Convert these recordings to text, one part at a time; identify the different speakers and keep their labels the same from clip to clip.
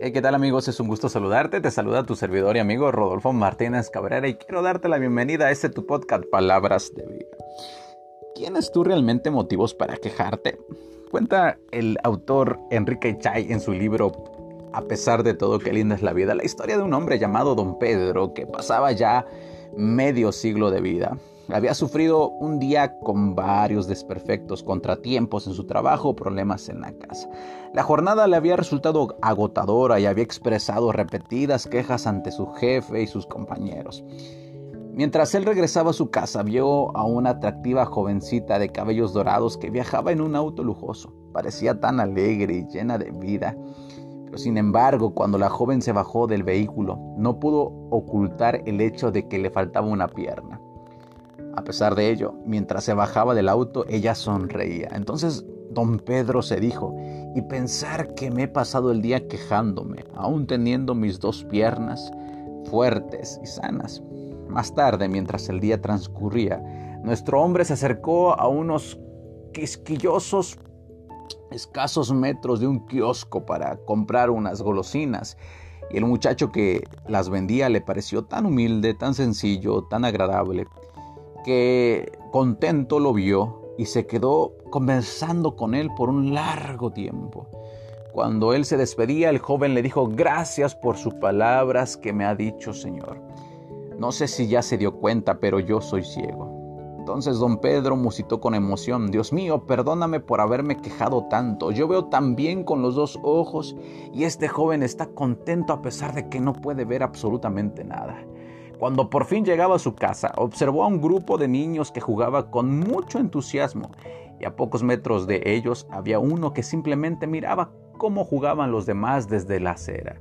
Speaker 1: ¿Qué tal amigos? Es un gusto saludarte. Te saluda tu servidor y amigo Rodolfo Martínez Cabrera y quiero darte la bienvenida a este tu podcast Palabras de Vida. ¿Tienes tú realmente motivos para quejarte? Cuenta el autor Enrique Chay en su libro A pesar de todo que linda es la vida, la historia de un hombre llamado Don Pedro que pasaba ya medio siglo de vida había sufrido un día con varios desperfectos, contratiempos en su trabajo, problemas en la casa. La jornada le había resultado agotadora y había expresado repetidas quejas ante su jefe y sus compañeros. Mientras él regresaba a su casa, vio a una atractiva jovencita de cabellos dorados que viajaba en un auto lujoso. Parecía tan alegre y llena de vida. Pero sin embargo, cuando la joven se bajó del vehículo, no pudo ocultar el hecho de que le faltaba una pierna. A pesar de ello, mientras se bajaba del auto, ella sonreía. Entonces don Pedro se dijo, y pensar que me he pasado el día quejándome, aún teniendo mis dos piernas fuertes y sanas. Más tarde, mientras el día transcurría, nuestro hombre se acercó a unos quisquillosos escasos metros de un kiosco para comprar unas golosinas. Y el muchacho que las vendía le pareció tan humilde, tan sencillo, tan agradable, que contento lo vio y se quedó conversando con él por un largo tiempo. Cuando él se despedía, el joven le dijo, gracias por sus palabras que me ha dicho Señor. No sé si ya se dio cuenta, pero yo soy ciego. Entonces don Pedro musitó con emoción, Dios mío, perdóname por haberme quejado tanto. Yo veo tan bien con los dos ojos y este joven está contento a pesar de que no puede ver absolutamente nada. Cuando por fin llegaba a su casa, observó a un grupo de niños que jugaba con mucho entusiasmo y a pocos metros de ellos había uno que simplemente miraba cómo jugaban los demás desde la acera.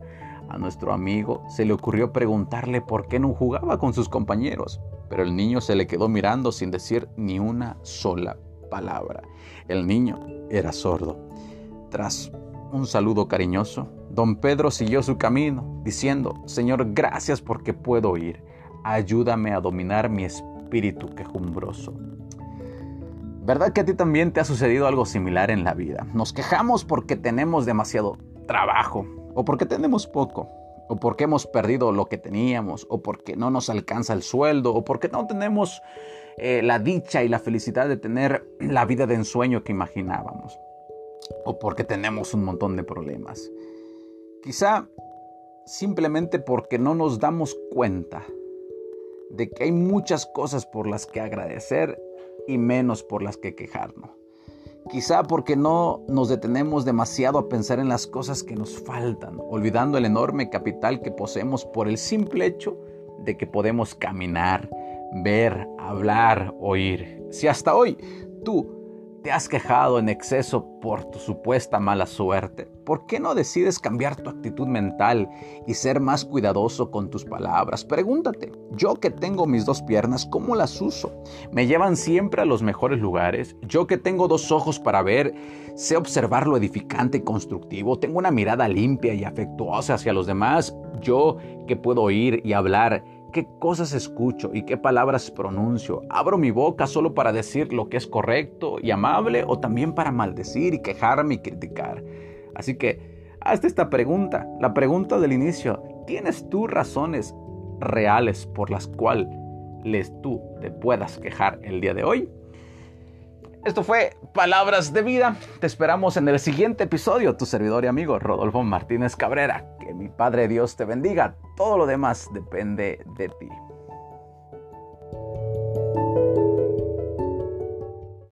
Speaker 1: A nuestro amigo se le ocurrió preguntarle por qué no jugaba con sus compañeros, pero el niño se le quedó mirando sin decir ni una sola palabra. El niño era sordo. Tras un saludo cariñoso, don Pedro siguió su camino, diciendo, Señor, gracias porque puedo ir ayúdame a dominar mi espíritu quejumbroso. ¿Verdad que a ti también te ha sucedido algo similar en la vida? Nos quejamos porque tenemos demasiado trabajo, o porque tenemos poco, o porque hemos perdido lo que teníamos, o porque no nos alcanza el sueldo, o porque no tenemos eh, la dicha y la felicidad de tener la vida de ensueño que imaginábamos, o porque tenemos un montón de problemas. Quizá simplemente porque no nos damos cuenta de que hay muchas cosas por las que agradecer y menos por las que quejarnos. Quizá porque no nos detenemos demasiado a pensar en las cosas que nos faltan, olvidando el enorme capital que poseemos por el simple hecho de que podemos caminar, ver, hablar, oír. Si hasta hoy tú ¿Te has quejado en exceso por tu supuesta mala suerte? ¿Por qué no decides cambiar tu actitud mental y ser más cuidadoso con tus palabras? Pregúntate, yo que tengo mis dos piernas, ¿cómo las uso? ¿Me llevan siempre a los mejores lugares? Yo que tengo dos ojos para ver, sé observar lo edificante y constructivo, tengo una mirada limpia y afectuosa hacia los demás, yo que puedo oír y hablar qué cosas escucho y qué palabras pronuncio. ¿Abro mi boca solo para decir lo que es correcto y amable o también para maldecir y quejarme y criticar? Así que, hazte esta pregunta, la pregunta del inicio. ¿Tienes tú razones reales por las cuales tú te puedas quejar el día de hoy? Esto fue Palabras de Vida. Te esperamos en el siguiente episodio. Tu servidor y amigo Rodolfo Martínez Cabrera. Que mi Padre Dios te bendiga. Todo lo demás depende de ti.